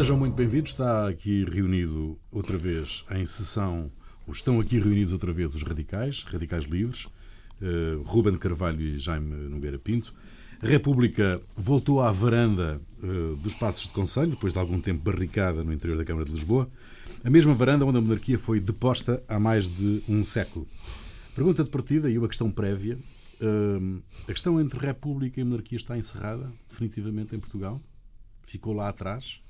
Sejam muito bem-vindos. Está aqui reunido outra vez em sessão, estão aqui reunidos outra vez os radicais, radicais livres, uh, Ruben Carvalho e Jaime Nogueira Pinto. A República voltou à varanda uh, dos Passos de Conselho, depois de algum tempo barricada no interior da Câmara de Lisboa. A mesma varanda onde a monarquia foi deposta há mais de um século. Pergunta de partida e uma questão prévia. Uh, a questão entre República e monarquia está encerrada definitivamente em Portugal? Ficou lá atrás?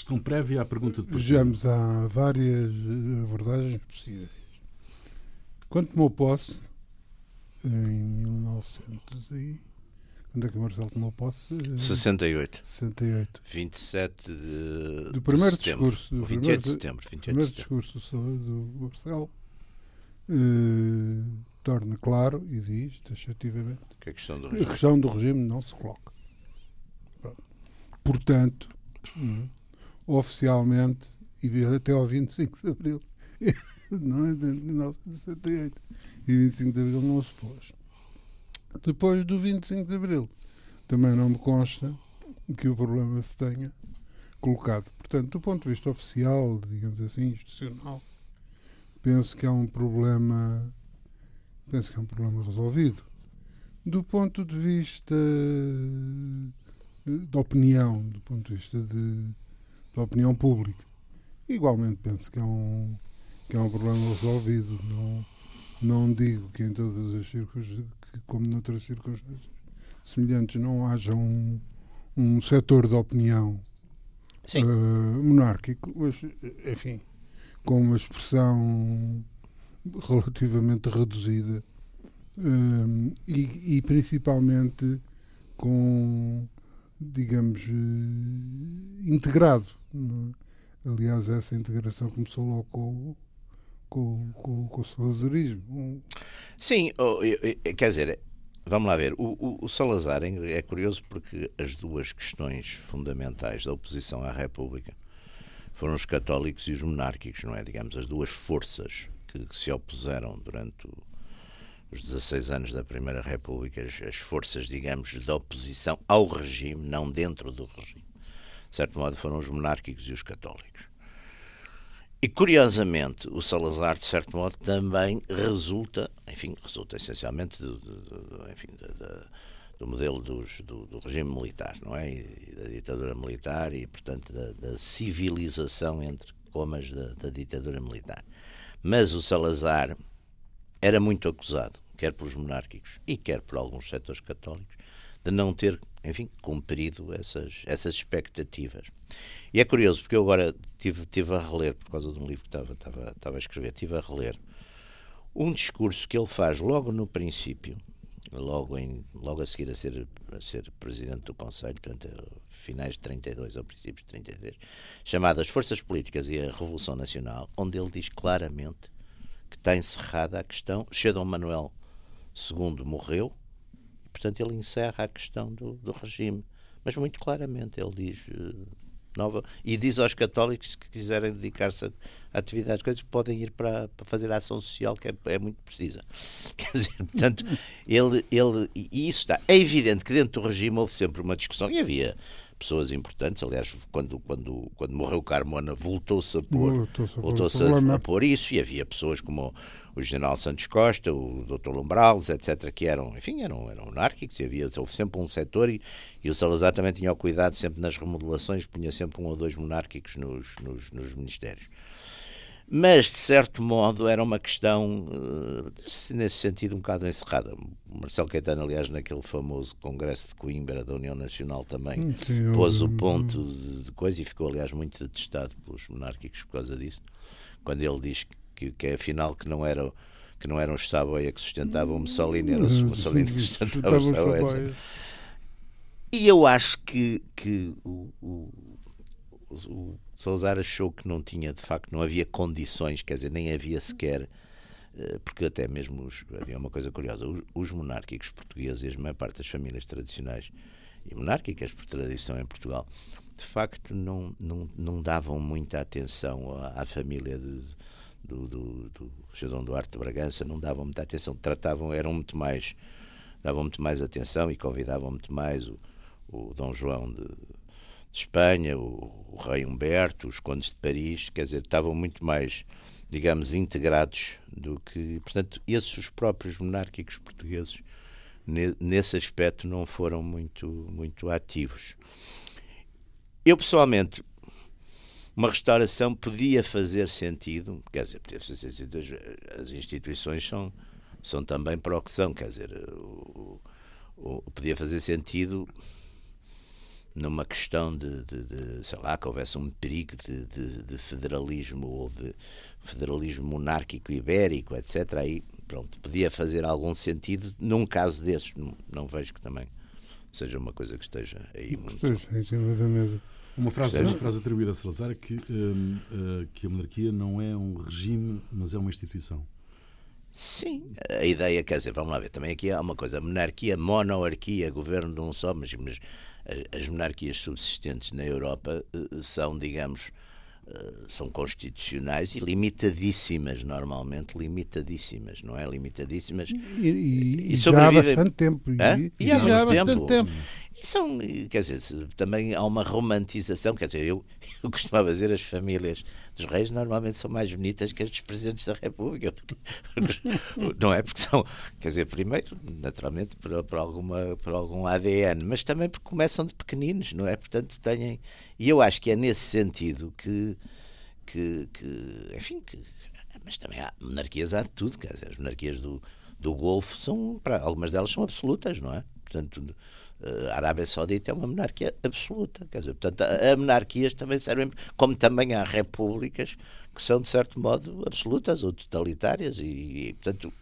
Questão prévia à pergunta de. Vejamos, há várias abordagens possíveis. Quando tomou posse, em 1900 e... Quando é que o Marcelo tomou posse? 68. 68. 27 de, do primeiro de setembro. discurso. Do 28 primeiro, de setembro. 28 primeiro de setembro. discurso do Marcelo eh, torna claro e diz, taxativamente, Que é a questão do a regime. questão do regime não se coloca. Portanto, hum, oficialmente, e até ao 25 de Abril, não é de 1968, e 25 de Abril não se pôs. Depois do 25 de Abril, também não me consta que o problema se tenha colocado. Portanto, do ponto de vista oficial, digamos assim, institucional, penso que é um problema penso que é um problema resolvido. Do ponto de vista de opinião, do ponto de vista de, da opinião pública, igualmente penso que é um, que é um problema resolvido. Não, não digo que em todas as circunstâncias, como noutras circunstâncias semelhantes, não haja um, um setor de opinião eh, monárquico, mas, enfim, com uma expressão relativamente reduzida eh, e, e principalmente com, digamos, eh, integrado. Não é? Aliás, essa integração começou logo com, com, com, com o salazarismo. Sim, oh, quer dizer, vamos lá ver. O, o- o Salazar é é curioso porque as duas questões fundamentais da oposição à República foram os católicos e os monárquicos, não é? Digamos, as duas forças que, que se opuseram durante o- os 16 anos da Primeira República, as, as forças, digamos, da oposição ao regime, não dentro do regime. De certo modo, foram os monárquicos e os católicos. E curiosamente, o Salazar, de certo modo, também resulta, enfim, resulta essencialmente do, do- do- enfim, do modelo dos- do, do regime militar, não é? E da ditadura militar e, portanto, da, da civilização entre comas da, da ditadura militar. Mas o Salazar era muito acusado, quer pelos monárquicos e quer por alguns setores católicos, de não ter, enfim, cumprido essas, essas expectativas. E é curioso, porque eu agora tive, tive a reler, por causa de um livro que estava, estava, estava a escrever, tive a reler um discurso que ele faz logo no princípio, logo, em, logo a seguir a ser, a ser presidente do Conselho, portanto, finais de 32 ou princípios de 33, chamado As Forças Políticas e a Revolução Nacional, onde ele diz claramente que está encerrada a questão. Dom Manuel II morreu, portanto, ele encerra a questão do, do regime. Mas muito claramente ele diz. eh, Nova, e diz aos católicos que quiserem dedicar-se a, atividades, coisas, podem ir para, para fazer a ação social, que é, é muito precisa. Quer dizer, portanto, ele, ele, e isso está. É evidente que dentro do regime houve sempre uma discussão, e havia pessoas importantes, aliás, quando, quando, quando morreu Carmona, voltou-se a pôr Voltou-se a problema. a, a pôr isso e havia pessoas como o general Santos Costa, o Dr. Lombrales, etc., que eram, enfim, eram, eram monárquicos e havia houve sempre um setor e, e o Salazar também tinha o cuidado sempre nas remodelações, punha sempre um ou dois monárquicos nos, nos, nos ministérios. Mas, de certo modo, era uma questão, eh, nesse sentido, um bocado encerrada. O Marcelo Caetano, aliás, naquele famoso congresso de Coimbra da União Nacional também, Sim, pôs o houve- ponto de, coisa e ficou, aliás, muito detestado pelos monárquicos por causa disso, quando ele diz que, que afinal que não era que não eram os Saboia que sustentavam o Mussolini, era o Mussolini que sustentava Sustentava os Saboia. E eu acho que, que o, o, o- o Salazar achou que não tinha, de facto, não havia condições, quer dizer, nem havia sequer, eh, porque até mesmo os- havia uma coisa curiosa, os, os monárquicos portugueses a maior parte das famílias tradicionais e monárquicas, por tradição em Portugal, de facto não, não, não davam muita atenção à, à família de, do, do, do José Duarte de Bragança, não davam muita atenção, tratavam, eram muito mais, davam muito mais atenção e convidavam muito mais o, o Dom João de, de Espanha, o, o, rei Humberto, os condes de Paris, quer dizer, estavam muito mais, digamos, integrados do que, portanto, esses os próprios monárquicos portugueses nesse aspecto não foram muito muito ativos. Eu pessoalmente uma restauração podia fazer sentido, quer dizer, podia fazer sentido, as instituições são, são também para o que são, quer dizer, o, o, podia fazer sentido numa questão de, de, de, sei lá, que houvesse um perigo de, de, de, federalismo ou de federalismo monárquico ibérico, etc. Aí, pronto, podia fazer algum sentido num caso desses. Não, não vejo que também seja uma coisa que esteja aí muito. Esteja em cima da mesa. Uma frase, uma frase atribuída a Salazar é que, um, uh, que a monarquia não é um regime, mas é uma instituição. Sim, a ideia, quer dizer, vamos lá ver, também aqui há uma coisa, monarquia, monarquia, governo de um só, mas, mas as monarquias subsistentes na Europa uh, são, digamos, uh, são constitucionais e limitadíssimas, normalmente limitadíssimas, não é? Limitadíssimas. E, e, e já há bastante tempo. E, e, há, já há bastante tempo. tempo. São, quer dizer, também há uma romantização, quer dizer, eu, eu costumava dizer as famílias dos reis normalmente são mais bonitas que as dos presidentes da República, não é? Porque são, quer dizer, primeiro, naturalmente, por, por, alguma, por algum ADN, mas também porque começam de pequeninos, não é? Portanto, têm. E eu acho que é nesse sentido que, que, que enfim, que, mas também há monarquias, há de tudo, quer dizer, as monarquias do, do Golfo são, para, algumas delas são absolutas, não é? Portanto, a Arábia Saudita é uma monarquia absoluta. Quer dizer, portanto, a, a monarquias também servem, como também há repúblicas que são, de certo modo, absolutas ou totalitárias. E, e, portanto,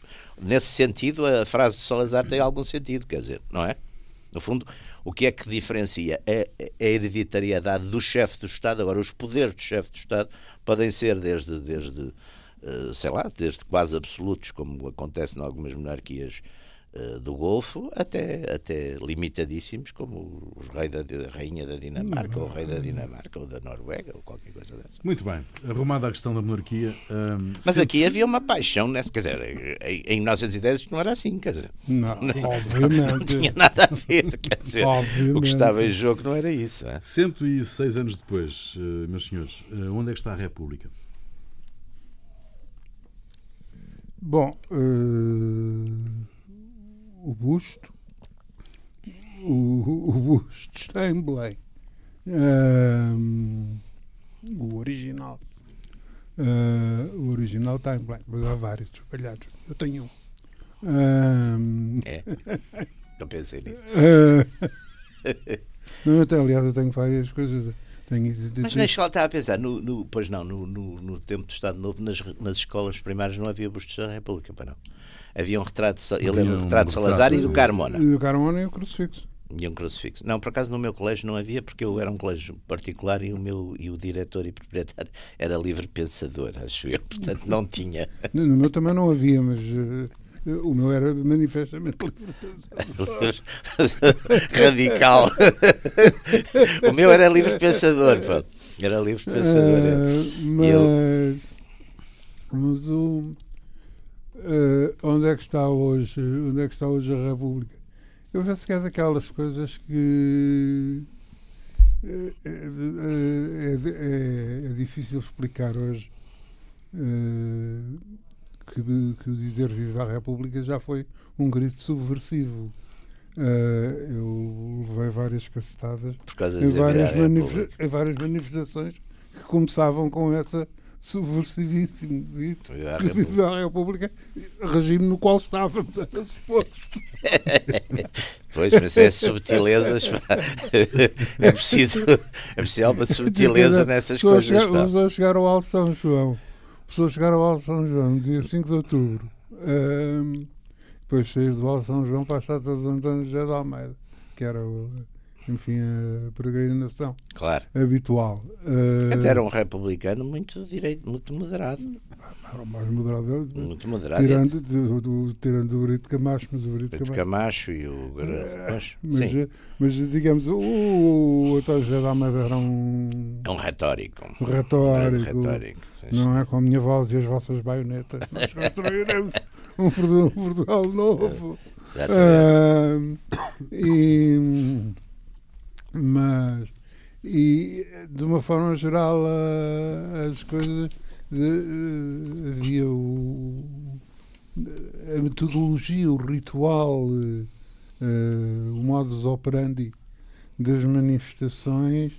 nesse sentido, a frase de Salazar tem algum sentido, quer dizer, não é? No fundo, o que é que diferencia é a hereditariedade do chefe do Estado. Agora, os poderes do chefe do Estado podem ser desde, desde sei lá, desde quase absolutos, como acontece em algumas monarquias eh, do Golfo até, até limitadíssimos, como os rei da, a rainha da Dinamarca, ou o rei da Dinamarca, ou da Noruega, ou qualquer coisa dessa. Muito bem. Arrumada a questão da monarquia. Hum, Mas sempre... aqui havia uma paixão, nessa, quer dizer, em, em 1910 não era assim, quer dizer. Não, Sim, obviamente. Não tinha nada a ver, quer dizer. O que estava em jogo não era isso. É? 106 anos depois, eh, meus senhores, eh, onde é que está a República? Bom. Uh o busto, o, o busto está em Belém. Um, o original. Uh, o original está em Belém, mas há vários espalhados. Eu tenho um. um é. Eu pensei nisso. Uh, não, até, aliás, eu tenho várias coisas. Tenho, mas na escola estava a pensar, no, no, pois não, no, no, no, tempo do Estado Novo, nas, nas escolas primárias não havia bustos da República, para não havia um retrato, eu lembro um retrato de Salazar e do Carmona. E do Carmona e o crucifixo. E um crucifixo. Não, por acaso no meu colégio não havia, porque eu era um colégio particular e o meu e o diretor e proprietário era livre pensador, acho eu, portanto não tinha. No meu também não havia, mas uh, o meu era manifestamente livre pensador. Radical. o meu era livre pensador, pô. Era livre pensador. Uh, mas, eu... mas o uh, onde é que está hoje, onde é que está hoje a República? Eu penso que é daquelas coisas que é, é, é, é difícil explicar hoje uh, que, que dizer Viva a República já foi um grito subversivo. Uh, eu levei várias cacetadas em várias, em várias manifestações que começavam com essa subversivíssimo dito Viva a República, regime no qual estávamos expostos. pois, mas é subtilezas. é preciso, é preciso uma subtileza nessas pessoas coisas. Chegar, pessoas chegaram ao Alto São João. Pessoas chegaram ao São João no dia 5 de outubro. Um, depois sair do Alto São João para a estátua de Antônio José de Almeida, que era o enfim, a peregrinação claro. habitual. Uh, era um republicano muito direito, muito moderado. Mais moderado. Muito moderado. Tirando, do, do, tirando o Brito Camacho, mas o Brito, Brito Camacho. Camacho. e o Garrafo. Uh, mas, mas, digamos, o, o António José da Almeida era um. É um retórico. Um retórico. Um retórico não é com a minha voz e as vossas baionetas. Nós construiremos um Portugal novo. Uh, e Mas, e de uma forma geral, a- as coisas. eh, havia o, a metodologia, o ritual, eh, eh, o modus operandi das manifestações.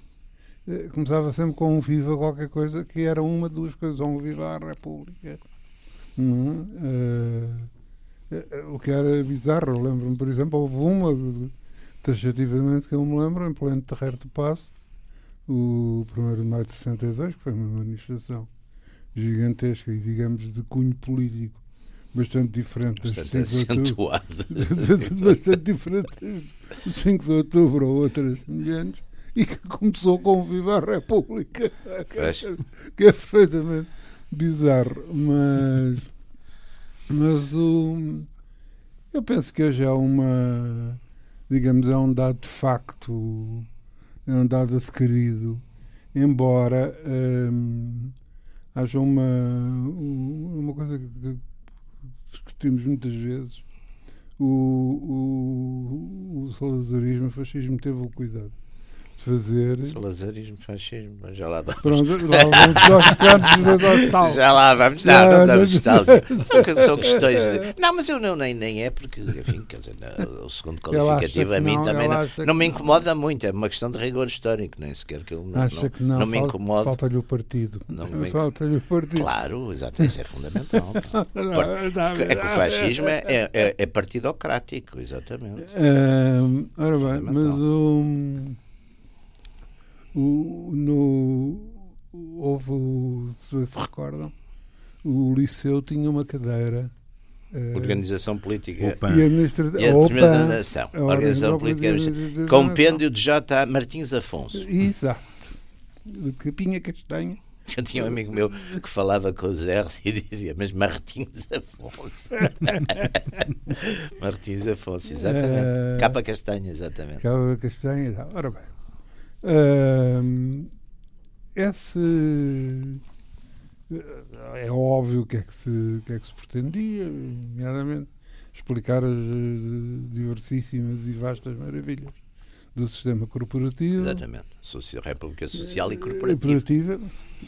Começava sempre com um viva qualquer coisa, que era uma, duas coisas, ou um viva à República. Eh, eh, o que era bizarro, lembro-me, por exemplo, houve uma, taxativamente, que eu me lembro, em pleno terreiro de passo, o 1 de maio de 62, que foi uma manifestação gigantesca e, digamos, de cunho político bastante diferente das Bastante 5 de outubro. bastante diferente do 5 de outubro ou outras semelhantes e que começou com o Viva a República. Que é, que é perfeitamente bizarro. Mas mas o eu penso que hoje é uma digamos é um dado de facto é um dado adquirido embora hum, haja uma uma coisa que discutimos muitas vezes o, o, o salazarismo, o fascismo teve o cuidado de fazer. Salazarismo, fascismo, mas já lá vamos. Pronto, lá vamos aos cantos da tal. Já lá vamos, não, Já, não damos tal. São, são questões de. Não, mas eu não, nem, nem é porque, enfim, quer dizer, não, o segundo qualificativo a mim não, também não, não me incomoda muito, é uma questão de rigor histórico, nem sequer que eu não, Acha que não, não me incomoda. falta-lhe o partido. Falta-lhe o partido. Claro, exato, isso é fundamental. É que o fascismo é, é, é- é partidocrático, exatamente. Ahm, ora bem, mas o, o, no, houve, o- se se recordam, o Liceu tinha uma cadeira. eh, Organização política. Opa. e administrativa. E a determinação. a Organização política. Compêndio de J. Martins Afonso. Exato. De Capinha Castanha. Eu tinha um amigo meu que falava com os R's e dizia, mas Martins Afonso. Martins Afonso, exatamente. Eh, Capa castanha, exatamente. Cava Castanha. Ora bem. Ahm, esse. É óbvio o que é que se, que é que se pretendia, nomeadamente explicar as eh, diversíssimas e vastas maravilhas do sistema corporativo. Exatamente. República Social e eh, Corporativa. corporativa,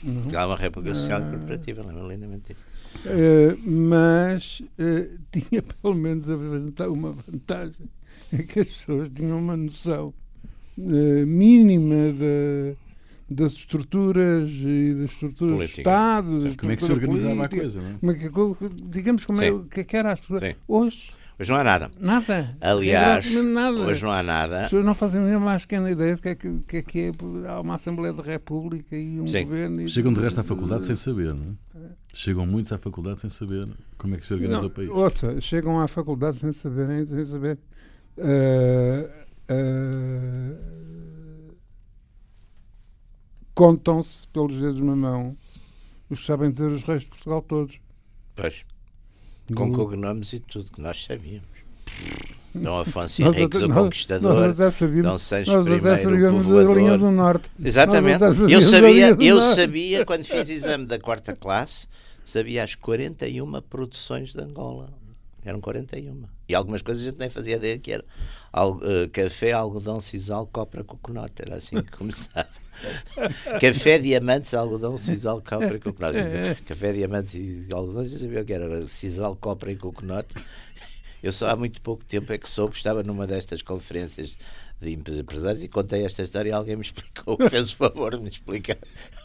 não. Há uma República Social e Ah. Corporativa, lembro lindamente disso. Eh, mas eh, tinha pelo menos uma vantagem, é que as pessoas tinham uma noção eh, mínima da- das estruturas e das estruturas Política. do Estado. da Como é que se organizava a política, coisa, não é? como é digamos como é, Sim. é que era a estrutura. Hoje, Hoje não há nada. nada. Aliás, nada. hoje não há As nada. pessoas não fazem mesmo mais pequena ideia do que é que, que é, que é há uma Assembleia da República e um Sim. governo. e- Chegam de resto à faculdade sem saber, não é? Chegam muitos à faculdade sem saber como é que se organiza Não, o país. Ouça, chegam à faculdade sem saberem, sem saber. eh, eh, Contam-se pelos dedos de uma mão os que sabem ter os reis de Portugal todos. Pois, com Do- cognomes e tudo que nós sabíamos. Dom Afonso Henriques, o Conquistador. Nós até sabíamos, Dom Sancho nós até sabíamos a linha do Norte. Exatamente. Eu sabia, eu Norte. sabia, quando fiz exame da quarta classe, sabia as 41 produções de Angola. Eram 41. E algumas coisas a gente nem fazia ideia que era al- eh, café, algodão, sisal, copra, coconut. Era assim que começava. café, diamantes, algodão, sisal, copra e coconut. Café, diamantes e algodão, já sabia o que era. Sisal, copra e coconut. Eu só há muito pouco tempo é que soube, estava numa destas conferências de empresários e contei esta história e alguém me explicou, fez o favor de me explicar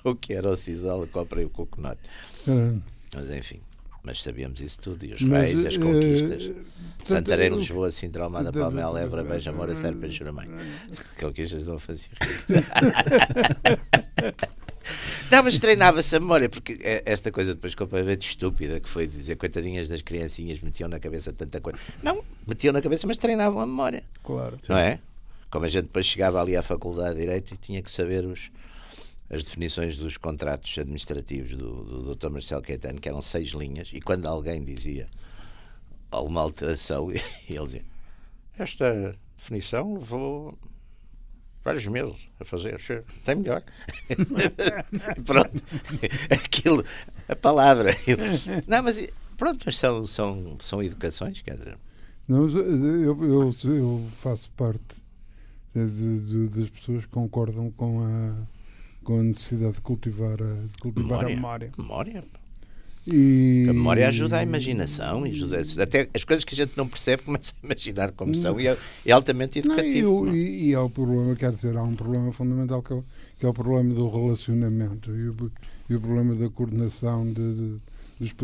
o que era o sisal, a copra e o coconut. Eh, Mas enfim, mas sabíamos isso tudo, e os mas, reis, as eh, conquistas. portanto, Santarém, Lisboa, Sintra, Almada, Palmela, da- Évora, Beja, Moura, da- Serpa, Juramém. Conquistas não faziam. Não, mas treinava-se a memória, porque esta coisa depois completamente estúpida que foi dizer coitadinhas das criancinhas metiam na cabeça tanta coisa. Não, metiam na cabeça, mas treinavam a memória. Claro. Não é? Como a gente depois chegava ali à Faculdade de Direito e tinha que saber os, as definições dos contratos administrativos do, do Dr. Marcelo Caetano, que eram seis linhas, e quando alguém dizia alguma alteração, ele dizia: Esta definição levou vários meses a fazer, tem melhor. pronto, aquilo, a palavra. Não, mas pronto, mas são, são, são educações, quer dizer. Não, eh, eu, eu, eu faço parte de- de- das pessoas que concordam com a, com a necessidade de cultivar a, de cultivar a memória. Memória. E, A memória ajuda a imaginação, ajuda a- até as coisas que a gente não percebe começa a imaginar como são e é, é altamente Não, e, educativo. não é? e, e há o problema, quer dizer, há um problema fundamental que é o, que é o problema do relacionamento e o, e o problema da coordenação de, de- dos-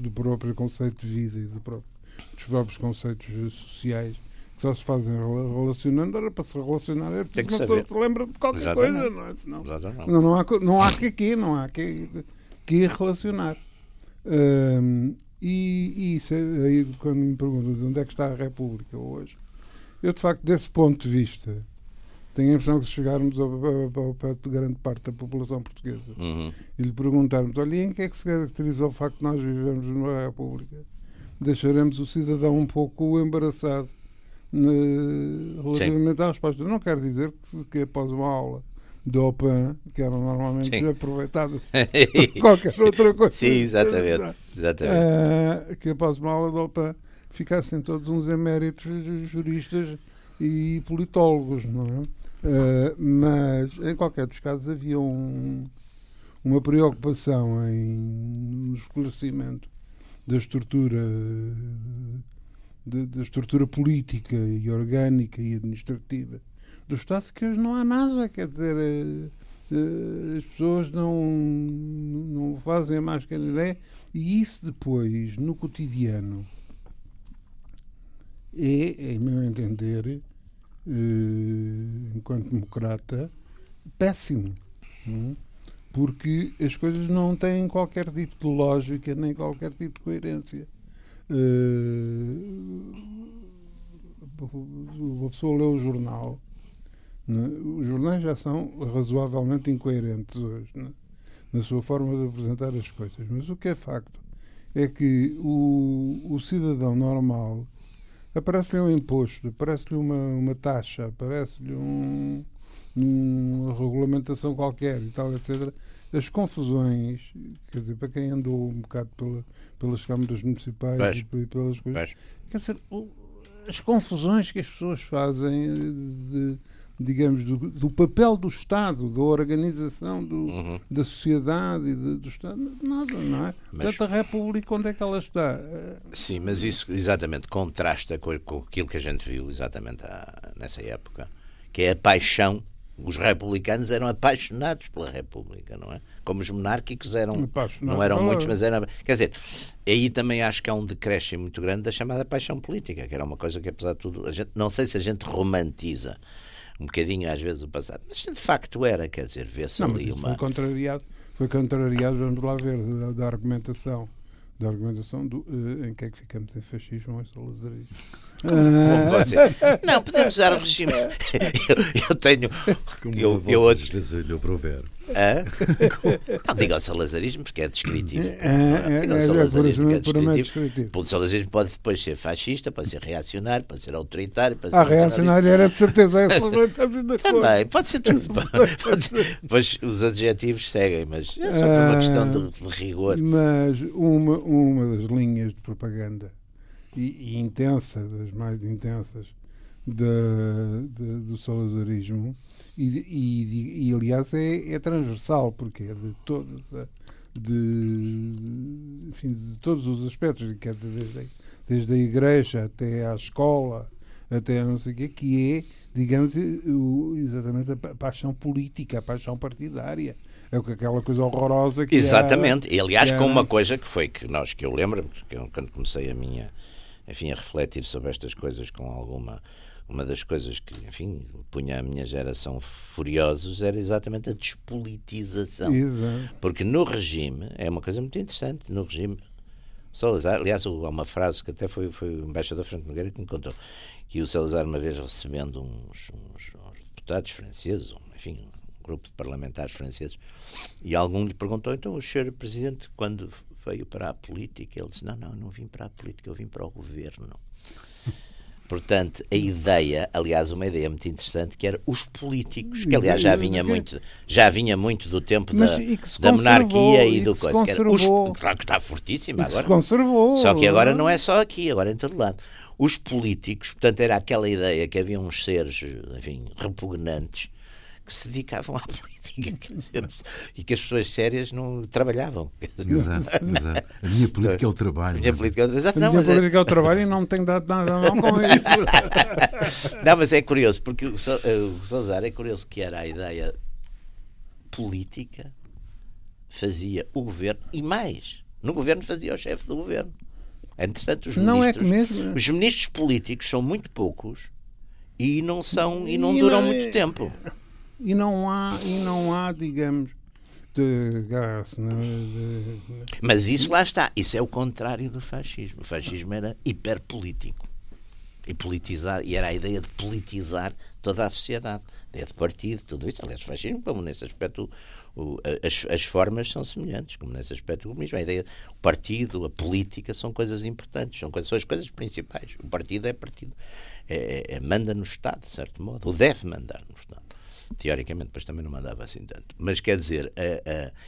do próprio conceito de vida e do próprio- dos próprios conceitos sociais que só se fazem rela- relacionando. Ora, para se relacionar é preciso que uma pessoa se lembra de qualquer Exatamente. coisa, não é? Senão, Exatamente. não, não, há, não há que aqui, não há que, que relacionar. Hum, e, e isso é aí quando me perguntam de onde é que está a República hoje, eu de facto, desse ponto de vista, tenho a impressão que se chegarmos ao, ao, ao pé de grande parte da população portuguesa Uhum. e lhe perguntarmos, olha, em que é que se caracteriza o facto de nós vivemos numa República? Deixaremos o cidadão um pouco embaraçado né, relativamente à resposta. Não quer dizer que, que após uma aula de OPAN, que eram normalmente Sim. aproveitadas qualquer outra coisa. Sim, exatamente. exatamente. Ah, que após uma aula de OPAN ficassem todos uns eméritos juristas e politólogos, não é? Ah, mas, em qualquer dos casos, havia um- uma preocupação em, no esclarecimento da estrutura da, estrutura política e orgânica e administrativa do Estado que hoje não há nada, quer dizer, eh, eh, as pessoas não, não fazem mais que ideia e isso depois, no cotidiano, é, em meu entender, eh, enquanto democrata, péssimo. é? Porque as coisas não têm qualquer tipo de lógica nem qualquer tipo de coerência. Eh, uma pessoa lê o jornal. né? Os jornais já são razoavelmente incoerentes hoje né? na sua forma de apresentar as coisas. Mas o que é facto é que o, o cidadão normal aparece-lhe um imposto, aparece-lhe uma, uma taxa, aparece-lhe um, uma regulamentação qualquer e tal, etc. As confusões, quer dizer, para quem andou um bocado pela, pelas câmaras municipais e pe- pelas coisas, quer dizer, as confusões que as pessoas fazem eh, de, digamos, do, do papel do Estado, da organização do, Uhum. da sociedade e de- do Estado, nada, não é? Mas- Portanto, a República, onde é que ela está? Sim, mas isso exatamente contrasta com, com aquilo que a gente viu exatamente há- nessa época, que é a paixão. Os republicanos eram apaixonados pela República, não é? Como os monárquicos eram, não eram muitos, mas eram. Quer dizer, aí também acho que há um decréscimo muito grande da chamada paixão política, que era uma coisa que, apesar de tudo, a gente, não sei se a gente romantiza um bocadinho às vezes o passado, mas de facto era, quer dizer, vê-se mas ali isso uma. foi contrariado, foi contrariado, vamos lá ver, da, da argumentação. Da argumentação do, eh, em que é que ficamos em fascismo ou em salazarismo. Ah. Não, podemos usar o regime. Eu, eu tenho. Como Eu, a eu, vossa excelência lhe Hã? Não diga o salazarismo porque é descritivo. É, é, Diga o é, é, é puramente- puramente descritivo. descritivo. O salazarismo pode depois ser fascista, pode ser reacionário, pode ser autoritário, pode ser A Ah, reacionária era de certeza. acordo. Também, pode ser tudo. Pode ser. Pois os adjetivos seguem, mas é só por uma Ah, questão de, de rigor. Mas uma, uma das linhas de propaganda e, e intensa, das mais intensas, da, da- do salazarismo, e, e- e, aliás é, é transversal, porque é de todas a- de, enfim, de todos os aspectos, quer dizer, desde, desde a igreja até à escola, até a não sei o quê, que é, digamos, o- exatamente a pa- paixão política, a paixão partidária. É aquela coisa horrorosa que há- Exatamente. E aliás, com uma coisa que foi que nós, que eu lembro, que eu, quando comecei a minha, enfim, a refletir sobre estas coisas com alguma. Uma das coisas que, enfim, punha a minha geração furiosos era exatamente a despolitização. Exato. Porque no regime, é uma coisa muito interessante, no regime, Salazar, aliás, há uma frase que até foi, foi o embaixador Franco Nogueira que me contou, que o Salazar uma vez recebendo uns, uns- uns deputados franceses, um, enfim, um grupo de parlamentares franceses, e algum lhe perguntou, então o senhor Presidente, quando veio para a política, ele disse, não, não, não vim para a política, eu vim para o governo. Portanto, a ideia, aliás, uma ideia muito interessante, que era os políticos, que aliás já vinha muito, já vinha muito do tempo Mas da, da monarquia e e do coisa. que era os- claro que está fortíssima que se agora. conservou. Só que agora não é só aqui, agora é em todo lado. os políticos, portanto, era aquela ideia que havia uns seres, enfim, repugnantes que se dedicavam à política dizer, e que as pessoas sérias não trabalhavam. Exato, exato. A minha política é o trabalho. A minha mas- política é o exato, A não, minha mas é- política é o trabalho e não me tenho dado nada mal com isso. Não, mas é curioso, porque o eh, o Salazar é curioso que era a ideia política, fazia o governo e mais. No governo fazia o chefe do governo. É interessante os Não é ministros. que mesmo. Os ministros políticos são muito poucos e não são e não E duram não é- muito tempo. E não há, e não há digamos, de gás, né, de- Mas isso lá está. Isso é o contrário do fascismo. O fascismo era hiperpolítico. E politizar, e era a ideia de politizar toda a sociedade. A ideia de partido, tudo isso. Aliás, o fascismo, como nesse aspecto, o- as, as formas são semelhantes, como nesse aspecto o comunismo. A ideia, o partido, a política são coisas importantes, são, coisas, são as coisas principais. O partido é partido. É, é- é- manda no Estado, de certo modo, ou deve mandar no Estado. Teoricamente, depois também não mandava assim tanto. Mas quer dizer,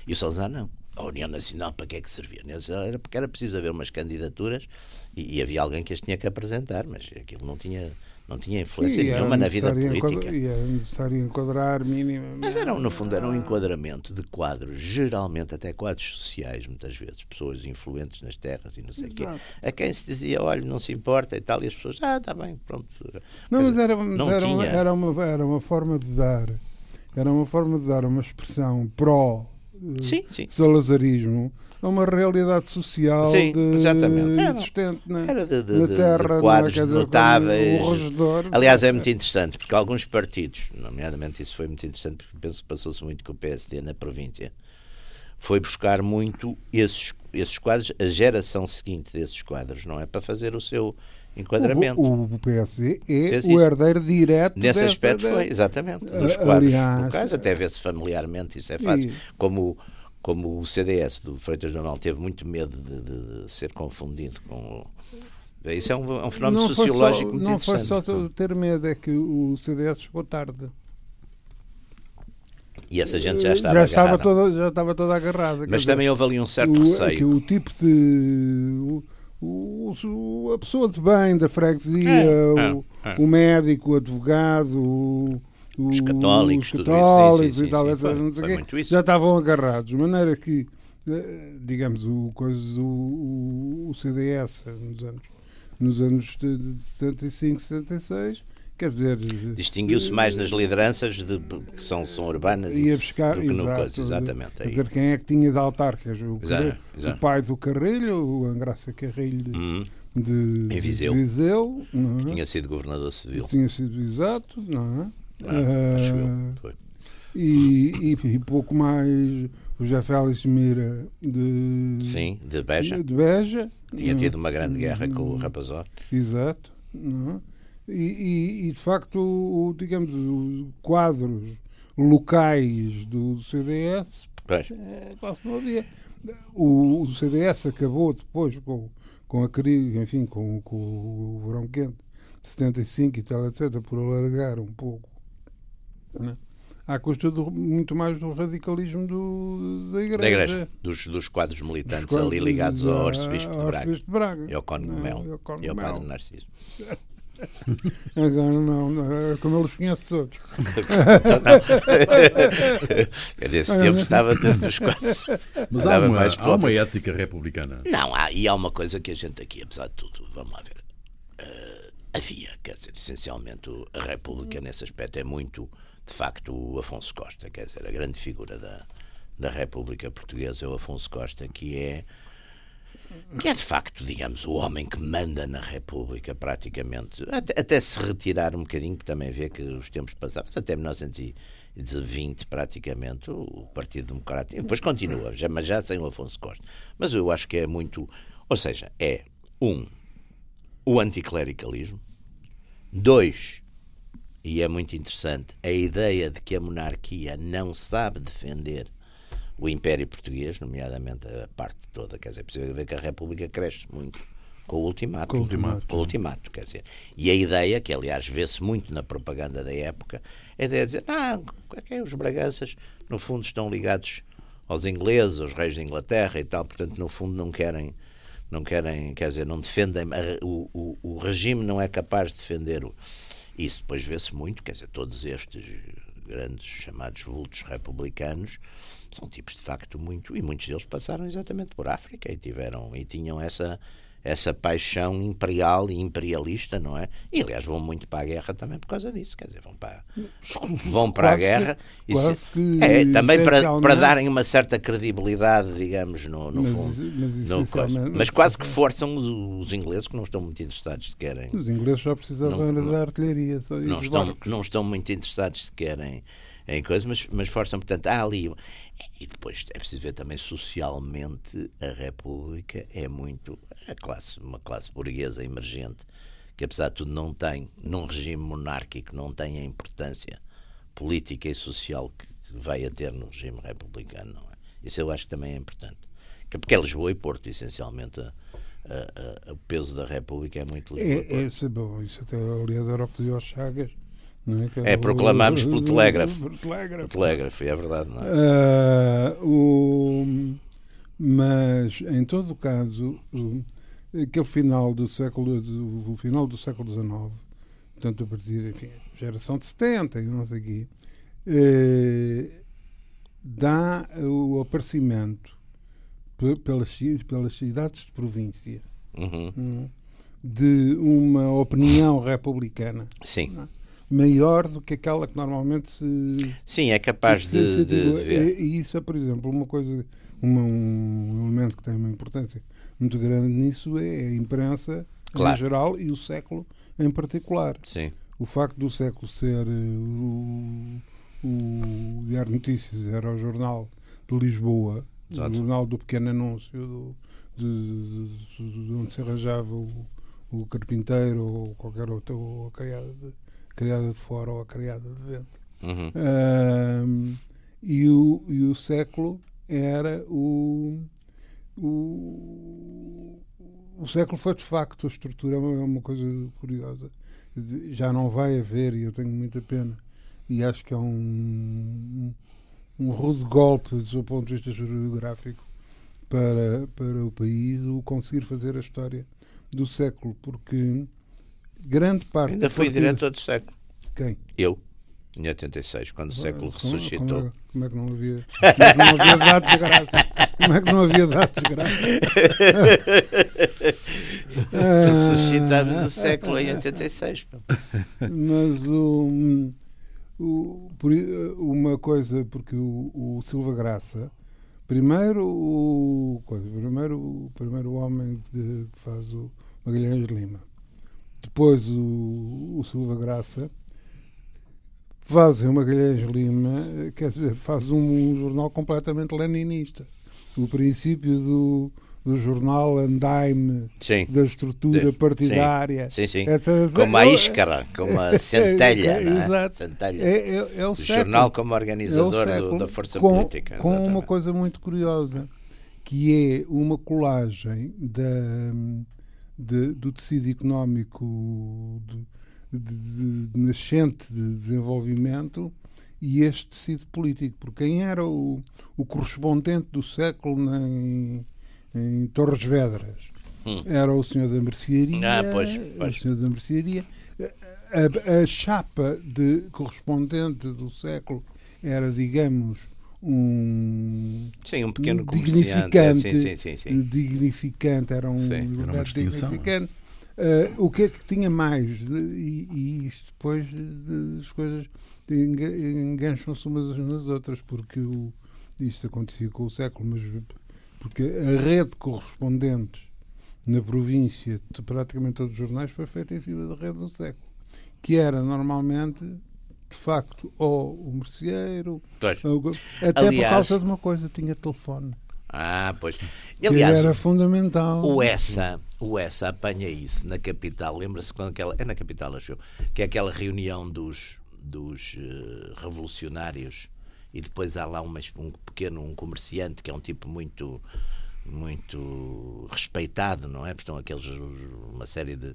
e o Salazar não. A União Nacional para que é que servia? Era porque era preciso haver umas candidaturas e, e havia alguém que as tinha que apresentar, mas aquilo não tinha, não tinha influência e nenhuma na vida política. enquadrar- E era necessário enquadrar minimamente. Mas era, no fundo, era um enquadramento de quadros, geralmente até quadros sociais, muitas vezes, pessoas influentes nas terras e não sei o quê. A quem se dizia, olha, não se importa e tal, e as pessoas, ah, está bem, pronto. Não, mas era, não era, uma, tinha. era, uma, era uma forma de dar. Era uma forma de dar uma expressão pró Sim, sim. salazarismo a uma realidade social Sim, de, exatamente. Era- existente na, Era de, de- na de- de terra, é? quadros notáveis. Regedor. Aliás, é muito interessante, porque alguns partidos, nomeadamente isso foi muito interessante, porque penso que passou-se muito com o PSD na província, foi buscar muito esses, esses quadros, a geração seguinte desses quadros, não é? Para fazer o seu enquadramento. O, o PSD é o herdeiro direto Nesse dessa- aspecto foi, exatamente. Nos quadros aliás, locais, até vê-se familiarmente, isso é fácil. E- Como, como o CDS do Freitas Donal teve muito medo de, de ser confundido com o. Isso é um, é um fenómeno não foi sociológico só, muito não foi interessante. só ter medo, é que o CDS chegou tarde. E essa gente já estava já estava agarrada. toda, já estava toda agarrada. Mas dizer, também houve ali um certo o, receio. que o tipo de. O, o- a pessoa de bem da freguesia, É, o, é, é. o médico, o advogado, o- Os católicos, os católicos e tal, já estavam agarrados. De maneira que, eh, digamos, o, coisa, o, o, CDS nos anos, nos anos de de 75, 76, quer dizer. Distinguiu-se mais nas lideranças de, que são, são urbanas ia buscar do que no exato, coisa, exatamente. Quer aí. dizer, quem é que tinha de autarcas? O, Exato, exato. o pai do Carrilho, o Angraça Carrilho de, Hum, de, Em Viseu. de Viseu, é? tinha sido governador civil. Tinha sido exato, não é? Ah, acho eu. Ah, Foi. e, e, e pouco mais o José Félix Mira de, Sim, de Beja. de Beja. Tinha é? tido uma grande guerra com o Rapazó. Exato. não é? E, e- e, de facto, o, digamos, os quadros locais do CDS Pois. Quase não havia. O, o CDS acabou depois com, com a crise, enfim, com, com o verão quente de 75 e tal, etc., por alargar um pouco. Né? À custa do, muito mais do radicalismo do, da igreja. Da igreja, dos, dos quadros militantes Dos ali ligados ao quadros, arcebispo de Braga. arcebispo de Braga. E ao Não, Mel. e ao. Padre Narciso. Agora não, não, é como eu os conheço todos. É desse tempo estava dentro dos quadros. Mas há uma, mais há uma ética republicana. Não, há, e há uma coisa que a gente aqui, apesar de tudo, vamos lá ver. eh, havia, quer dizer, essencialmente a República nesse aspecto é muito, de facto, o Afonso Costa, quer dizer, a grande figura da, da República Portuguesa é o Afonso Costa, que é que é de facto, digamos, o homem que manda na República praticamente, até, até se retirar um bocadinho, que também vê que os tempos passados, até 1920 praticamente, o Partido Democrático, depois continua, já, mas já sem o Afonso Costa. Mas eu acho que é muito, ou seja, é um, o anticlericalismo, dois, e é muito interessante, a ideia de que a monarquia não sabe defender o Império Português, nomeadamente a parte toda, quer dizer, é preciso ver que a República cresce muito com o ultimato. Com o ultimato. Com o ultimato, quer dizer. E a ideia, que aliás vê-se muito na propaganda da época, é a ideia de dizer, ah, é os Braganças, no fundo, estão ligados aos ingleses, aos reis da Inglaterra e tal, portanto, no fundo, não querem não querem, quer dizer, não defendem, o, o, o regime não é capaz de defender o, isso depois vê-se muito, quer dizer, todos estes grandes chamados vultos republicanos são tipos de facto muito e muitos deles passaram exatamente por África e tiveram e tinham essa essa paixão imperial e imperialista, não é? E aliás vão muito para a guerra também por causa disso, quer dizer, vão para vão para a guerra que, quase que, é, também para, para darem uma certa credibilidade, digamos, no, no mas, fundo. Mas, no coisa. mas quase que forçam os, os, ingleses que não estão muito interessados se querem. Os ingleses só precisavam não, da artilharia. Não estão, não estão muito interessados se querem em coisas, mas, mas forçam, portanto, há ali. E depois é preciso ver também socialmente a República é muito. A classe, uma classe burguesa emergente que, apesar de tudo, não tem, num regime monárquico, não tem a importância política e social que, que vai a ter no regime republicano. Não é? Isso eu acho que também é importante. Porque é Lisboa e Porto, essencialmente. A, a, a, o peso da República é muito Lisboa. É, é, bom, isso até aliás era o que dizia Chagas é, é proclamamos pelo telégrafo. Por telégrafo. telégrafo, é verdade. Não é? Uh, o, mas, em todo o caso, aquele final do século, o final do século XIX, portanto, a partir, enfim, geração de 70 e não sei o quê, uh, dá o aparecimento pelas, pelas cidades de província uhum. Hum, de uma opinião republicana. Sim. É? Maior do que aquela que normalmente se. Sim, é capaz se, de, se, de, de ver. E isso é, por exemplo, uma coisa, uma, um elemento que tem uma importância muito grande nisso é a imprensa claro. em geral e o século em particular. Sim. O facto do século ser eh, o, o Diário de Notícias era o jornal de Lisboa, Exato. o jornal do pequeno anúncio, do, de, de, de onde se arranjava o, o carpinteiro ou qualquer outro, ou a criada de, criada de fora ou a criada de dentro. Uhum. Uh, e, o, e o século era o, o, o século foi de facto a estrutura é uma, coisa curiosa já não vai haver e eu tenho muita pena e acho que é um um rude golpe do ponto de vista geográfico para, para o país o conseguir fazer a história do século porque grande parte. Ainda fui diretor do século. Quem? Eu. Em 86, quando o século como, ressuscitou. Como é, como é, que não havia, como é que não havia dados de graça? Como é que não havia dados de graça? Ressuscitamos o século em 86. Mas o, o, uma coisa, porque o, o Silva Graça, primeiro o, primeiro, o primeiro homem que faz o Magalhães Lima depois o, o Silva Graça, fazem o Magalhães Lima, quer dizer, faz um, um, jornal completamente leninista. O princípio do, do jornal andaime, sim. da estrutura sim. partidária. Sim, sim. Como a iscara, como a centelha. é, é, Exato. Centelha. É, é, é o, o jornal como organizador é do, da força com, política. Com exatamente. uma coisa muito curiosa, que é uma colagem da de, do tecido económico de, de, de, nascente de desenvolvimento e este tecido político, porque quem era o, o correspondente do século em, em Torres Vedras hum. era o senhor da mercearia, ah, pois, pois. o senhor da mercearia. A, a, chapa de correspondente do século era, digamos, um, sim, um pequeno dignificante, sim, sim, sim, dignificante, era um lugar dignificante. Uh, o que é que tinha mais? E, e isto depois as coisas engancham-se umas nas outras, porque o, isto acontecia com o século, mas porque a rede de correspondentes na província de praticamente todos os jornais foi feita em cima da rede do século, que era normalmente de facto, ou o merceeiro, até Aliás, por causa de uma coisa, tinha telefone. Ah, pois. Aliás, era fundamental. O ESA, o ESA apanha isso na capital. Lembra-se quando aquela. É na capital, acho Que é aquela reunião dos, dos uh, revolucionários e depois há lá uma, um pequeno um comerciante que é um tipo muito muito respeitado, não é? Porque estão aqueles uma série de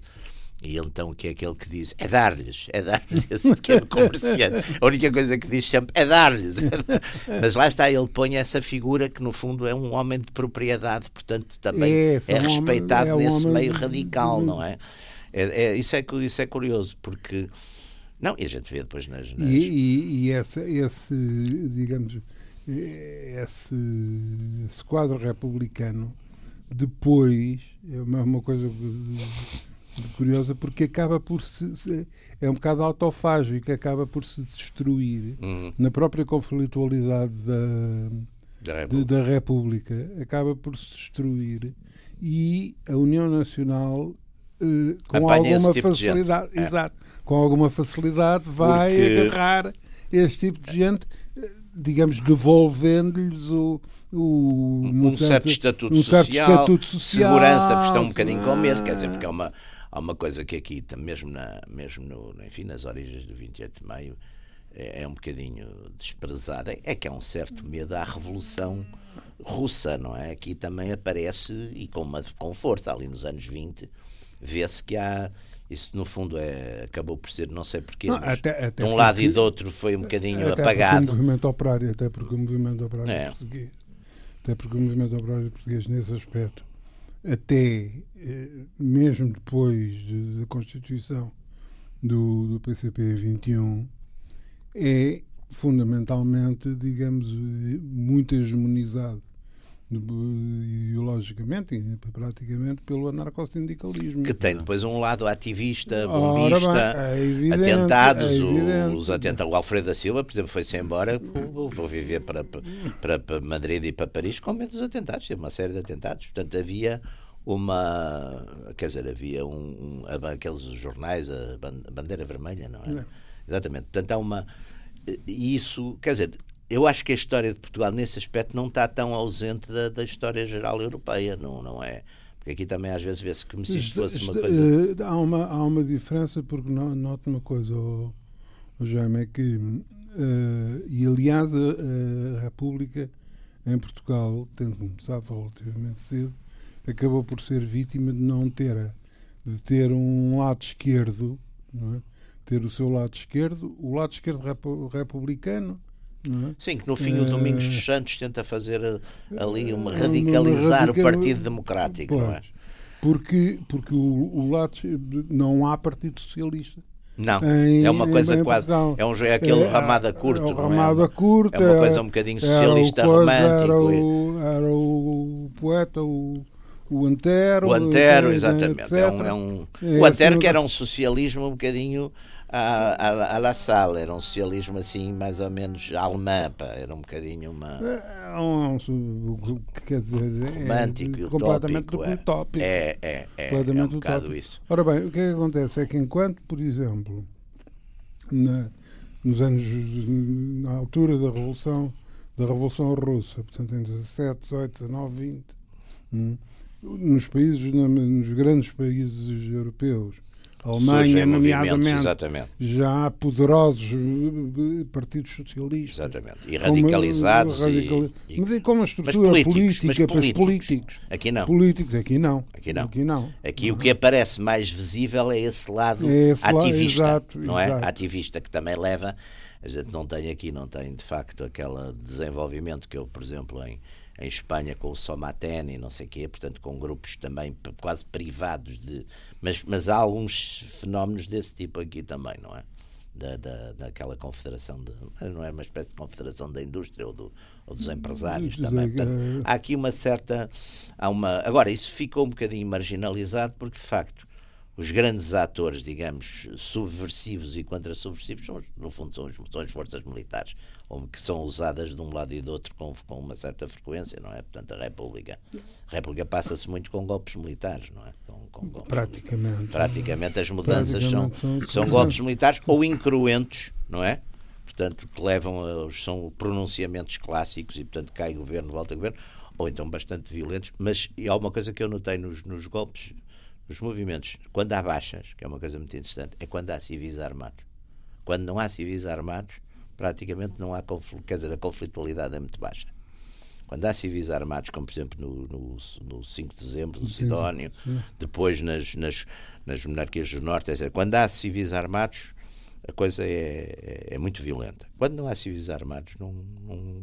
E então que é aquele que diz é dar-lhes, é dar-lhes, esse pequeno comerciante. A única coisa que diz sempre é dar-lhes. Mas lá está, ele põe essa figura que no fundo é um homem de propriedade, portanto também é, é respeitado homem, é nesse um meio radical, não é? É, é? isso é? Isso é curioso, porque. Não, e a gente vê depois nas. nas... E, e, e esse, esse, digamos, esse, esse quadro republicano depois é uma, uma coisa curiosa porque acaba por se, se, é um bocado autofágico acaba por se destruir uhum. na própria conflitualidade da, da República. Da República acaba por se destruir e a União Nacional eh, com Apanha alguma tipo facilidade é. exato com alguma facilidade vai porque... agarrar este tipo de gente eh, digamos devolvendo-lhes o o, um, certo, certo, estatuto, um certo social, estatuto social, segurança, porque estão um bocadinho com medo, quer dizer, porque é uma, há uma coisa que aqui, mesmo, na, mesmo no, enfim, nas origens do 28 de maio, é, é um bocadinho desprezada, é que há um certo medo à revolução russa, não é? Aqui também aparece, e com, uma, com força, ali nos anos 20, vê-se que há. Isso, no fundo, é, acabou por ser, não sei porquê, não, até, até de um lado e do outro foi um bocadinho até apagado. Porque o movimento operário, até porque o movimento operário é. português, até porque o movimento operário português, nesse aspecto, até eh, mesmo depois da constituição do, do PCP 21, é fundamentalmente, digamos, muito hegemonizado ideologicamente e praticamente pelo anarcossindicalismo. Que tem depois um lado ativista, bombista, é evidente, atentados, é evidente. os atentados. O Alfredo da Silva, por exemplo, foi-se embora, vou viver para, para, para Madrid e para Paris com medo dos atentados, teve uma série de atentados. Portanto, havia uma. Quer dizer, havia um, um aqueles jornais, a bandeira vermelha, não é? Exatamente. Portanto, há uma. Isso, quer dizer, eu acho que a história de Portugal, nesse aspecto, não está tão ausente da, da história geral europeia, não, não é? Porque aqui também às vezes vê-se como se isto fosse uma coisa. Eh, há uma, há uma diferença, porque noto uma coisa, oh, oh Jaime, é que. Uh, e aliás, a, a República em Portugal, tendo começado relativamente cedo, acabou por ser vítima de não ter de ter um lado esquerdo, é? ter o seu lado esquerdo, o lado esquerdo republicano. É? Sim, que no fim o Domingos dos Santos tenta fazer ali uma radicalizar uma radical... o Partido Democrático, pois, não é? Porque, porque o, o lado não há Partido Socialista. Não, em, é uma coisa em, quase. É, um, é aquele é, ramada curto. É, ramada é? curta. É uma coisa um bocadinho socialista romântico. Era o, era o poeta, o o Antero. O Antero, exatamente. É um, é um, é o Antero que era um socialismo um bocadinho à, à, à La Salle, era um socialismo assim, mais ou menos alemã, pá, era um bocadinho uma. É um, um quer dizer, é romântico, é, completamente utópico. É, é, é, completamente é um utópico. isso. Ora bem, o que é que acontece é que enquanto, por exemplo, na, nos anos, na altura da Revolução, da Revolução Russa, portanto em 17, 18, 19, 20, hum, nos países, nos grandes países europeus, a Alemanha, nomeadamente, já há poderosos eh, partidos socialistas. Exatamente. E radicalizados. Como, radical... e, Mas com uma estrutura políticos, política para políticos. Aqui não. Políticos, aqui não. Aqui não. Aqui, não. aqui não. o que aparece mais visível é esse lado é esse ativista. exato, não é? Exato. Ativista que também leva. A gente não tem aqui, não tem de facto aquele desenvolvimento que eu, por exemplo, em em Espanha com o Somaten e não sei o quê, portanto com grupos também quase privados de... Mas, mas há alguns fenómenos desse tipo aqui também, não é? Da, da, daquela confederação, de, não é uma espécie de confederação da indústria ou, do, ou dos empresários também. Portanto, há aqui uma certa... Há uma, agora, isso ficou um bocadinho marginalizado porque, de facto, os grandes atores, digamos, subversivos e contra-subversivos, são, no fundo, são, são as forças militares, que são usadas de um lado e do outro com, com uma certa frequência, não é? Portanto, a República. A República passa-se muito com golpes militares, não é? Com, com golpes, praticamente. Praticamente as mudanças praticamente são, são, são golpes militares ou incruentos, não é? Portanto, que levam a, são pronunciamentos clássicos e, portanto, cai governo, volta governo, ou então bastante violentos. Mas há uma coisa que eu notei nos, nos golpes os movimentos, quando há baixas, que é uma coisa muito interessante, é quando há civis armados. Quando não há civis armados, praticamente não há conflito, quer dizer, a conflitualidade é muito baixa. Quando há civis armados, como por exemplo no, no, no 5 de dezembro, no Sidónio, depois nas, nas, nas monarquias do Norte, etc. Quando há civis armados, a coisa é, é, é, muito violenta. Quando não há civis armados, não, não,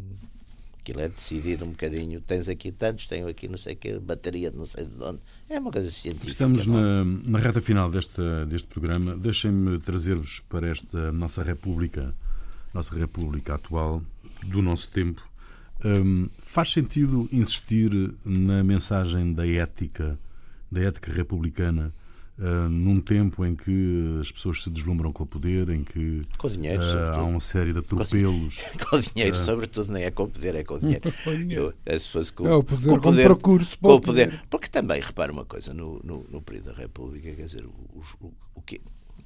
aquilo é decidido um bocadinho. Tens aqui tantos, tenho aqui não sei o que, bateria de não sei de onde. É uma coisa científica. Estamos na, na reta final deste, deste programa. Deixem-me trazer-vos para esta nossa República, nossa República atual, do nosso tempo, um, faz sentido insistir na mensagem da ética, da ética republicana, uh, num tempo em que as pessoas se deslumbram com o poder, em que com dinheiro, uh, há uma série de atropelos. Com, com dinheiro, uh, sobretudo, nem é com o poder, é com o dinheiro. Eu, se fosse com, é o poder, com o poder, com percurso com o poder. poder. Porque também, repara uma coisa, no, no, no período da República, quer dizer, o, o, o que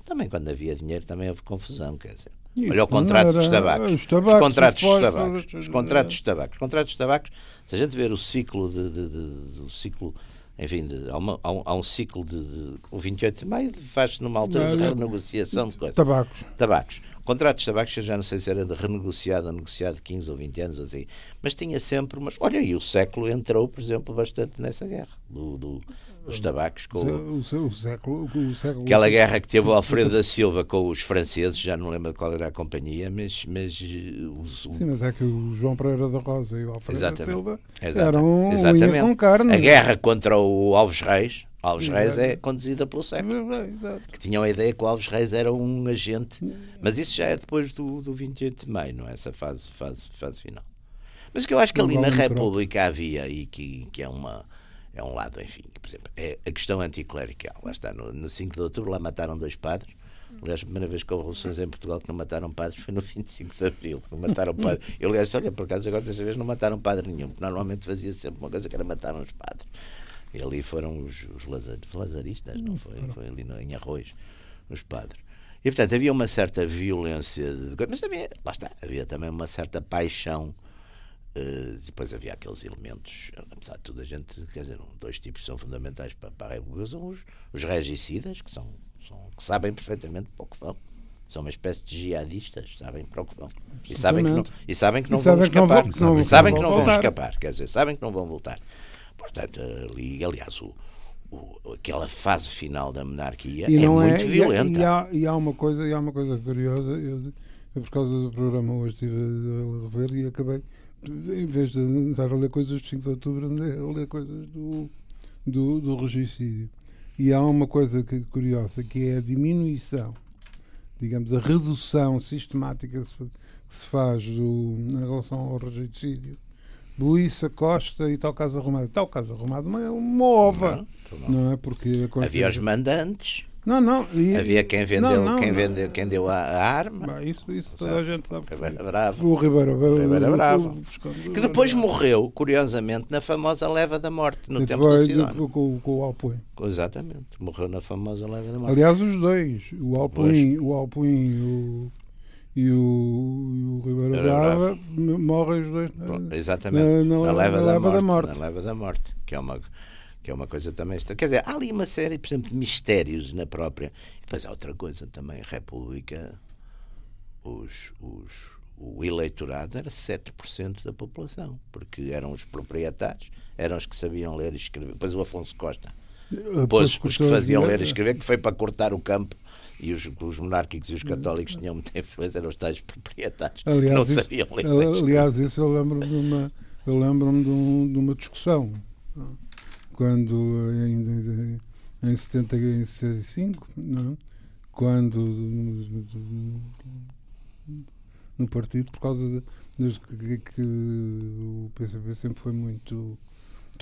também quando havia dinheiro também houve confusão, quer dizer. Isso, Olha o contrato dos tabacos. Os, tabacos, os contratos dos tabacos. Os contratos dos tabacos. Os contratos dos tabacos, se a gente ver o ciclo de, de, de, de o ciclo enfim, de, há, uma, há, um, há, um, ciclo de, de. O 28 de maio faz-se numa altura de renegociação de coisas. Tabacos. Tabacos. Contratos de tabacos, eu já não sei se era de renegociado ou negociado de 15 ou 20 anos, ou assim. mas tinha sempre umas. Olha, e o século entrou, por exemplo, bastante nessa guerra do, do os tabacos com o, o, o, século, o século aquela guerra que teve o Alfredo da Silva com os franceses já não lembro qual era a companhia mas mas o, sim mas é que o João Pereira da Rosa e o Alfredo da Silva eram exatamente. com carne a guerra contra o Alves Reis Alves Reis é conduzida pelo século que tinham a ideia que o Alves Reis era um agente mas isso já é depois do, do 28 de maio não é essa fase fase fase final mas o que eu acho que ali na República havia e que, que é uma é um lado, enfim, por exemplo, é a questão anticlerical. Lá está, no, no 5 de outubro lá mataram dois padres. Aliás, a primeira vez que houve revoluções em Portugal que não mataram padres foi no 25 de Abril. Não mataram padres. Eu, aliás, olha, por acaso agora desta vez não mataram padre nenhum, porque normalmente fazia sempre uma coisa que era matar os padres. E ali foram os, os lazar, lazaristas, não foi? Foi ali no, em Arroz, os padres. E, portanto, havia uma certa violência, de, mas havia, lá está, havia também uma certa paixão Uh, depois havia aqueles elementos, apesar de tudo, a gente, quer dizer, dois tipos são fundamentais para, para a República, são os, os regicidas, que, são, são, que sabem perfeitamente para o que vão. São uma espécie de jihadistas, sabem para o que vão. E sabem que não, e sabem que não vão escapar. Que não, sabem que não vão escapar, quer dizer, sabem que não vão voltar. Portanto, ali, aliás, o, o, aquela fase final da monarquia é muito é, violenta. E há, e há, uma coisa, e há uma coisa curiosa, eu, eu por causa do programa hoje estive a rever e acabei em vez de andar a ler coisas do 5 de outubro, andei a ler coisas do, do, do regicídio. E há uma coisa que, curiosa, que é a diminuição, digamos, a redução sistemática que se, que se faz do, em relação ao regicídio. Buíça, Costa e tal caso arrumado. Tal caso arrumado não é uma ova. Não, não é? Porque Havia os mandantes não, não. E, Havia quem vendeu, não, não, quem vendeu, quem deu a, a arma. isso, isso toda a gente sabe. Ribeiro Bravo. O Ribeiro, o Bravo. Que depois morreu, curiosamente, na famosa leva da morte, no tempo do Sidónio. Com, com o Alpuim. Exatamente. Morreu na famosa leva da morte. Aliás, os dois. O Alpuim, o Alpuim o, e o, e o Ribeiro Brava morrem os dois na, Exatamente. Na, na, na leva, da, leva morte, da morte. Na leva da morte. Que é uma que é uma coisa também. Quer dizer, há ali uma série, por exemplo, de mistérios na própria. E depois há outra coisa também, a República, os, os, o eleitorado era 7% da população, porque eram os proprietários, eram os que sabiam ler e escrever. Depois o Afonso Costa, depois os que faziam ler e escrever, que foi para cortar o campo. E os, os monárquicos e os católicos tinham muita influência, eram os tais proprietários aliás, não isso, sabiam ler. Aliás, isso eu lembro-me de uma, eu lembro-me de, um, de uma discussão quando ainda em 75, não? É? quando no partido, por causa de, de que, que, o PCP sempre foi muito,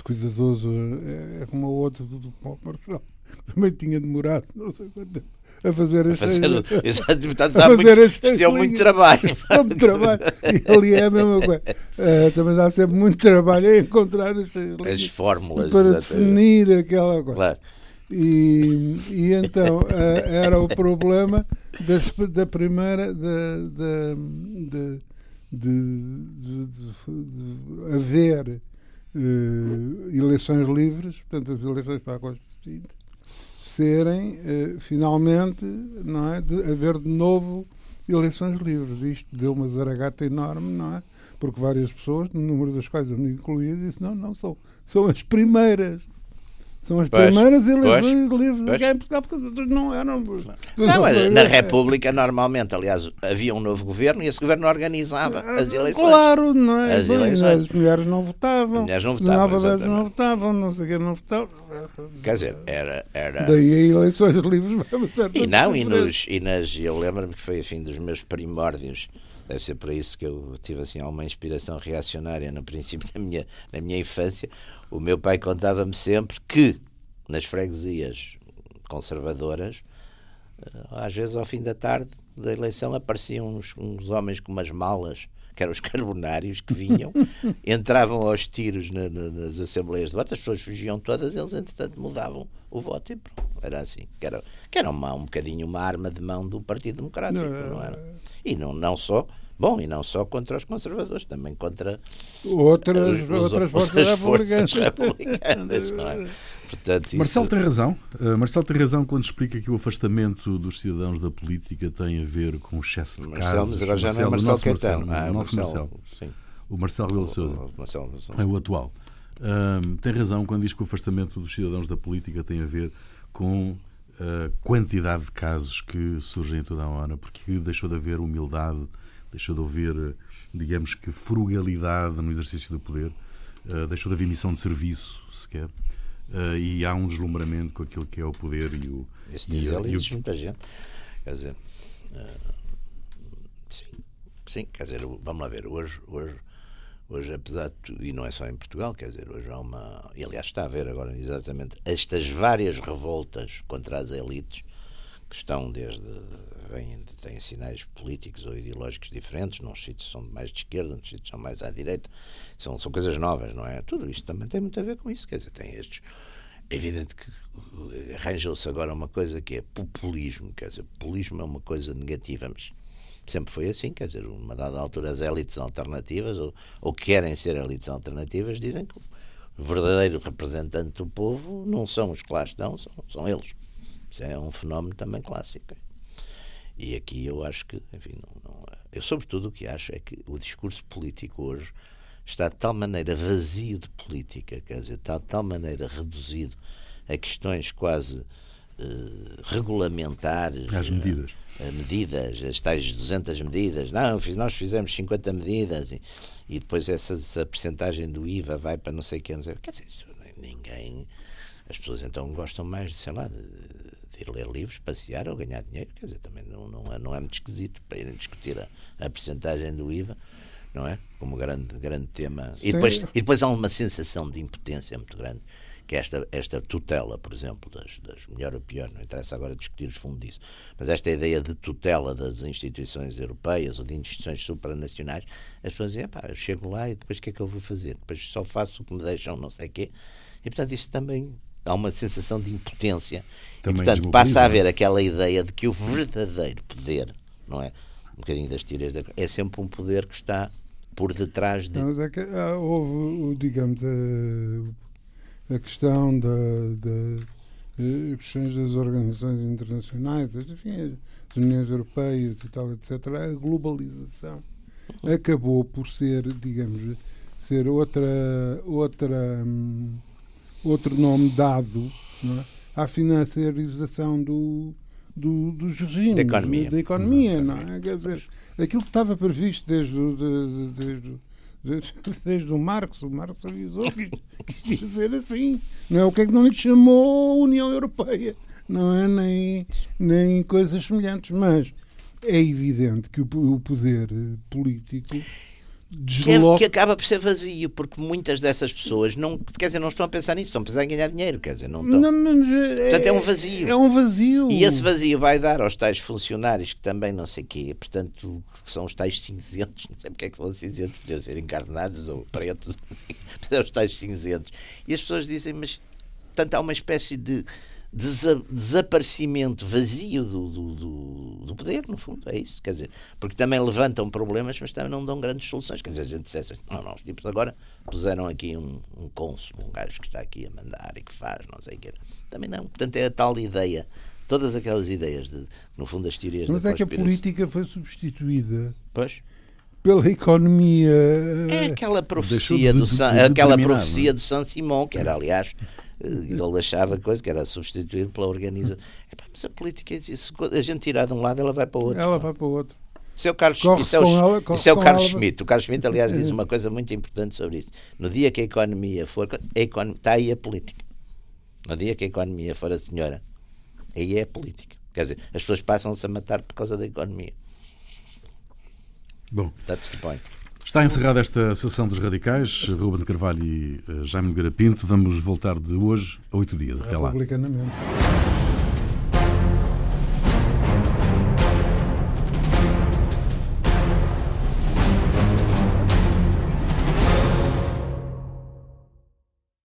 muito cuidadoso, é, é como o outro do, do Paulo Marcelo, também tinha demorado não sei quanto tempo a fazer as Exato, a fazer muito, as deu muito trabalho. muito trabalho. E ali é a mesma coisa. Uh, também dá sempre muito trabalho a encontrar as, as fórmulas para definir aquela coisa. Claro. E, e então uh, era o problema das, da primeira de, de, de, de haver uh, eleições livres, portanto as eleições para a Constituinte serem uh, finalmente, não é, de haver de novo eleições livres. Isto deu uma zaragata enorme, não é? Porque várias pessoas, no número das quais eu me incluía, disse: não, não, são, são as primeiras. São as Pois, primeiras eleições livres pois. em Portugal, porque as não eram. Não, na República, normalmente, aliás, havia um novo governo e esse governo organizava as eleições. Claro, não é? As Bem, eleições. as mulheres não votavam. As mulheres não votavam, exatamente. não votavam, não sei o que, não votavam. Quer dizer, era. era... Daí a eleições livres vai uma certa E não, e, nos, e nas, eu lembro-me que foi assim dos meus primórdios. Deve ser por isso que eu tive assim alguma inspiração reacionária no princípio da minha, da minha infância. O meu pai contava-me sempre que nas freguesias conservadoras, eh, às vezes ao fim da tarde da eleição apareciam uns, uns homens com umas malas, que eram os carbonários, que vinham, entravam aos tiros na- na- nas assembleias de voto, as pessoas fugiam todas, eles entretanto mudavam o voto e pronto. Era assim, que era, que era uma, um bocadinho uma arma de mão do Partido Democrático, Não, não, era? E não, não só, bom, e não só contra os conservadores, também contra Outras, os- outras outras forças republicanas. republicanas, não é? Portanto, isso- Marcelo tem razão. Uh, Marcelo tem razão quando explica que o afastamento dos cidadãos da política tem a ver com o excesso de Marcelo, casos. agora já não é o Marcelo nosso Caetano. Marcelo, Ah, o nosso Marcelo, Marcelo. O Marcelo Rebelo Sousa. Marcelo, Marcelo. É o atual. Ahm, tem razão quando diz que o afastamento dos cidadãos da política tem a ver com a quantidade de casos que surgem em toda a hora, porque deixou de haver humildade, deixou de haver, digamos que, frugalidade no exercício do poder, ah, deixou de haver missão de serviço, sequer, ah, e há um deslumbramento com aquilo que é o poder e o. Isso e e o- muita gente. Quer dizer, eh, sim, sim, quer dizer, vamos lá ver, hoje, hoje, hoje, apesar de tudo, e não é só em Portugal, quer dizer, hoje há uma. E aliás, está a haver agora exatamente estas várias revoltas contra as elites que estão desde. Vêm, têm sinais políticos ou ideológicos diferentes, nos sítios são mais de esquerda, nos sítios são mais à direita, são, são coisas novas, não é? Tudo isto também tem muito a ver com isso, quer dizer, tem estes é evidente que uh, arranjou-se agora uma coisa que é populismo, quer dizer, populismo é uma coisa negativa, mas sempre foi assim, quer dizer, uma dada altura as élites alternativas, ou, ou querem ser élites alternativas, dizem que o verdadeiro representante do povo não são os que lá estão, são, são eles. É um fenómeno também clássico. E aqui eu acho que, enfim, não, não- eu sobretudo o que acho é que o discurso político hoje está de tal maneira vazio de política, quer dizer, está de tal maneira reduzido a questões quase eh, regulamentares. Às eh, medidas. a medidas, as tais 200 medidas. Não, nós fizemos 50 medidas e, e depois essa, essa percentagem do IVA vai para não sei quem. Quer dizer, ninguém. As pessoas então gostam mais, de, sei lá, ir ler livros, passear ou ganhar dinheiro. Quer dizer, também não, não, é, não é muito esquisito para irem discutir a, a percentagem do IVA. Não é? Como grande, grande tema. E depois, e depois há uma sensação de impotência muito grande, que é esta, esta tutela, por exemplo, das, das melhor ou pior, não interessa agora discutir os fundos disso, mas esta ideia de tutela das instituições europeias ou de instituições supranacionais, as pessoas dizem, pá, eu chego lá e depois o que é que eu vou fazer? Depois só faço o que me deixam, não sei o quê. E portanto isso também há uma sensação de impotência. Também e portanto passa a haver aquela ideia de que o verdadeiro poder, não é? Um bocadinho das tiras da... é sempre um poder que está por detrás de. Não, mas é que ah, houve, digamos, a, a questão da, da eh, questões das organizações internacionais, enfim, as Uniões Europeias e tal, etc. A globalização acabou por ser, digamos, ser outra, outra, hum, outro nome dado é? à financiarização do, do, dos regimes, Da economia. da economia, não é? Quer dizer, aquilo que estava previsto desde, desde, desde, desde o Marx, o Marx avisou que ia ser assim. Não é o que é que não lhe chamou União Europeia, não é? Nem, nem coisas semelhantes, mas é evidente que o, o poder político desloca. que acaba por ser vazio, porque muitas dessas pessoas não, quer dizer, não estão a pensar nisso, estão a pensar em ganhar dinheiro, quer dizer, não estão. Não, mas Portanto, é um vazio. É um vazio. E esse vazio vai dar aos tais funcionários que também não sei quê, portanto, que são os tais cinzentos, não sei porque é que são cinzentos, podiam ser encarnados ou pretos, mas são os tais cinzentos. E as pessoas dizem, mas portanto, há uma espécie de desa- desaparecimento vazio do, do, do, do poder, no fundo, é isso, quer dizer, porque também levantam problemas, mas também não dão grandes soluções, quer dizer, a gente dissesse assim, não, não, os tipos agora puseram aqui um, um cônsul, um gajo que está aqui a mandar e que faz, não sei o quê. Também não, portanto é a tal ideia todas aquelas ideias, de, no fundo, as teorias Mas da é que a política foi substituída Pois. pela economia. É aquela Deixou profecia de- do de- San, de aquela profecia é? do San Simão, que era, aliás, eh, ele achava coisa que era substituído pela organização. Epá, mas a política, é isso, se a gente tirar de um lado, ela vai para o outro. Ela pá. vai para o outro. Isso é o Carlos, isso é o, com ela- isso é o Carlos ela. Schmidt. O Carlos Schmidt, aliás, diz uma coisa muito importante sobre isso. No dia que a economia for. A economia, está aí a política. No dia que a economia for a senhora, aí é a política. Quer dizer, as pessoas passam-se a matar por causa da economia. Bom, That's the point. Está encerrada esta sessão dos radicais. Ruben Carvalho e eh, Jaime Nogueira Pinto. Vamos voltar de hoje a oito dias. Até lá.